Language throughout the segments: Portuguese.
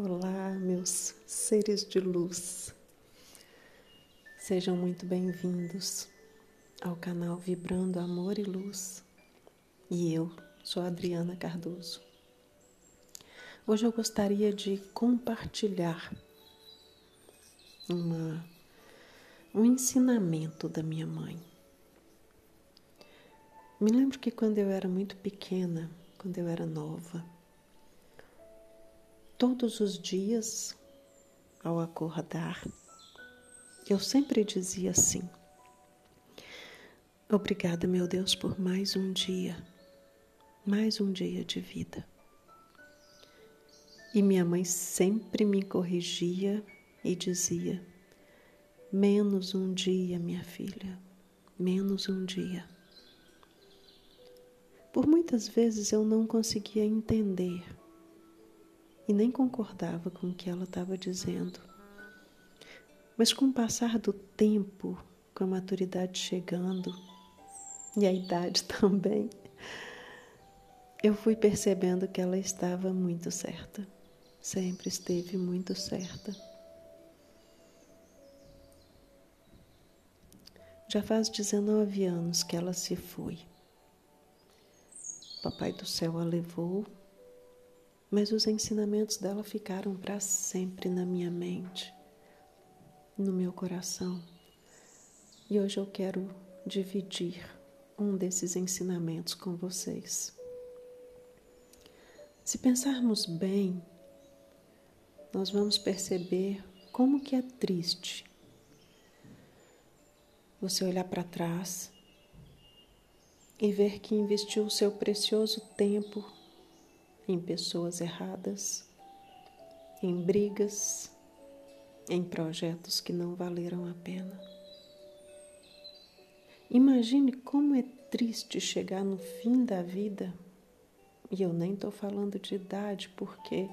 Olá, meus seres de luz. Sejam muito bem-vindos ao canal Vibrando Amor e Luz. E eu sou Adriana Cardoso. Hoje eu gostaria de compartilhar uma, um ensinamento da minha mãe. Me lembro que quando eu era muito pequena, quando eu era nova, todos os dias, ao acordar, eu sempre dizia assim: Obrigada, meu Deus, por mais um dia, mais um dia de vida. E minha mãe sempre me corrigia e dizia: Menos um dia, minha filha, menos um dia. Por muitas vezes eu não conseguia entender e nem concordava com o que ela estava dizendo. Mas com o passar do tempo, com a maturidade chegando e a idade também, eu fui percebendo que ela estava muito certa, sempre esteve muito certa. Já faz 19 anos que ela se foi. Papai do céu a levou mas os ensinamentos dela ficaram para sempre na minha mente, no meu coração. E hoje eu quero dividir um desses ensinamentos com vocês. Se pensarmos bem, nós vamos perceber como que é triste você olhar para trás e ver que investiu o seu precioso tempo em pessoas erradas, em brigas, em projetos que não valeram a pena. Imagine como é triste chegar no fim da vida, e eu nem estou falando de idade, porque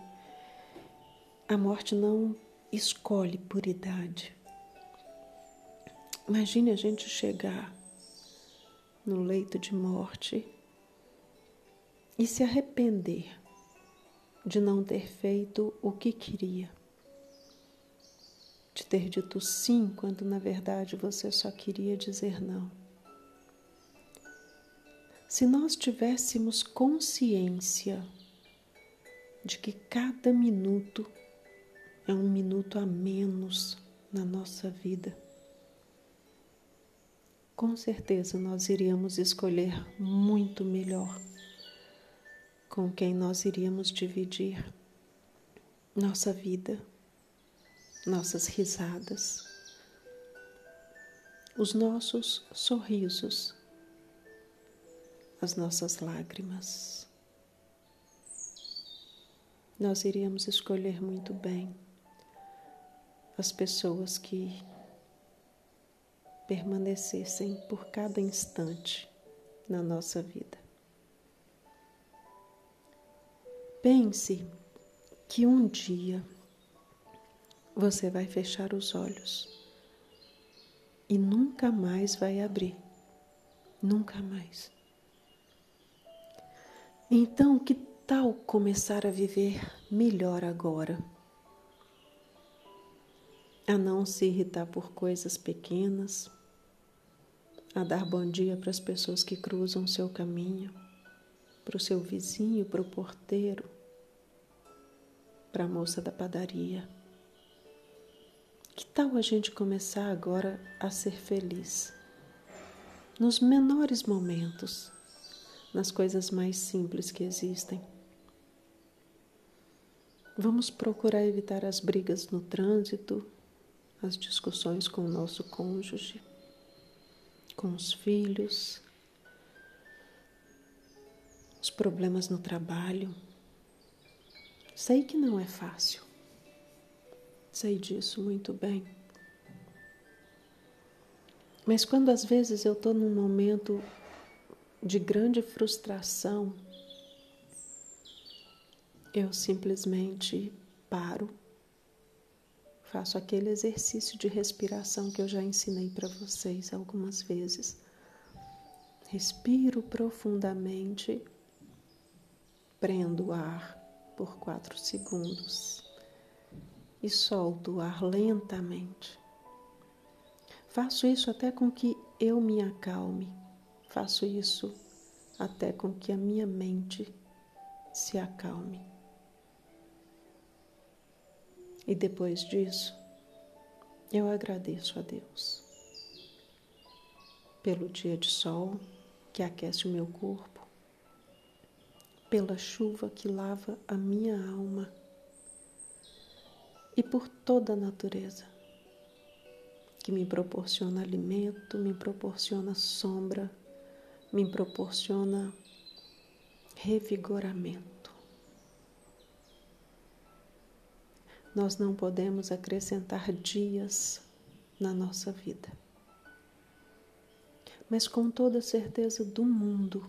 a morte não escolhe por idade. Imagine a gente chegar no leito de morte e se arrepender de não ter feito o que queria, de ter dito sim quando na verdade você só queria dizer não. Se nós tivéssemos consciência de que cada minuto é um minuto a menos na nossa vida, com certeza nós iríamos escolher muito melhor com quem nós iríamos dividir nossa vida, nossas risadas, os nossos sorrisos, as nossas lágrimas. Nós iríamos escolher muito bem as pessoas que permanecessem por cada instante na nossa vida. Pense que um dia você vai fechar os olhos e nunca mais vai abrir. Nunca mais. Então, que tal começar a viver melhor agora? A não se irritar por coisas pequenas, a dar bom dia para as pessoas que cruzam o seu caminho, para o seu vizinho, para o porteiro, para a moça da padaria. Que tal a gente começar agora a ser feliz? Nos menores momentos, nas coisas mais simples que existem. Vamos procurar evitar as brigas no trânsito, as discussões com o nosso cônjuge, com os filhos, os problemas no trabalho Sei que não é fácil. Sei disso muito bem. Mas quando às vezes eu estou num momento de grande frustração, eu simplesmente paro, faço aquele exercício de respiração que eu já ensinei para vocês algumas vezes. Respiro profundamente, prendo o ar por quatro segundos e solto o ar lentamente. Faço isso até com que eu me acalme. Faço isso até com que a minha mente se acalme. E depois disso, eu agradeço a Deus pelo dia de sol que aquece o meu corpo, pela chuva que lava a minha alma e por toda a natureza que me proporciona alimento, me proporciona sombra, me proporciona revigoramento. Nós não podemos acrescentar dias na nossa vida, mas com toda certeza do mundo,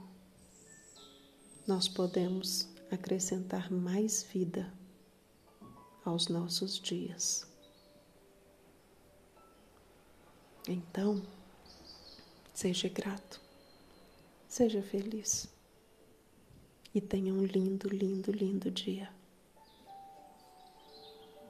nós podemos acrescentar mais vida aos nossos dias. Então, seja grato, seja feliz e tenha um lindo, lindo, lindo dia.